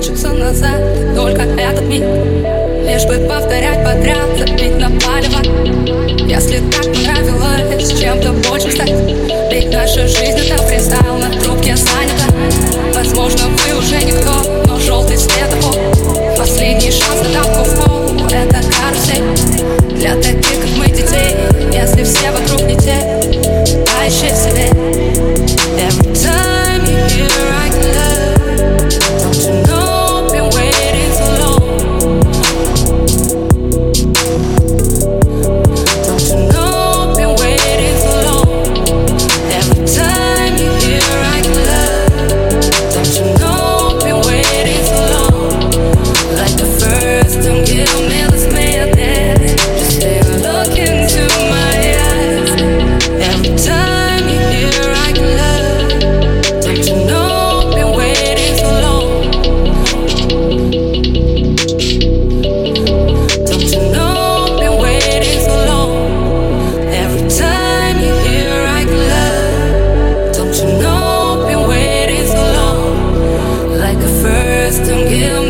хочется назад. Только этот миг Лишь бы повторять подряд Забить на палево. Если так понравилось Чем-то больше стать Ведь наша жизнь это фристайл На трубке занята. Возможно вы уже никто Но желтый светофор Последний шанс на пол. Это карусель Для таких как мы детей. Если все вокруг не те don't give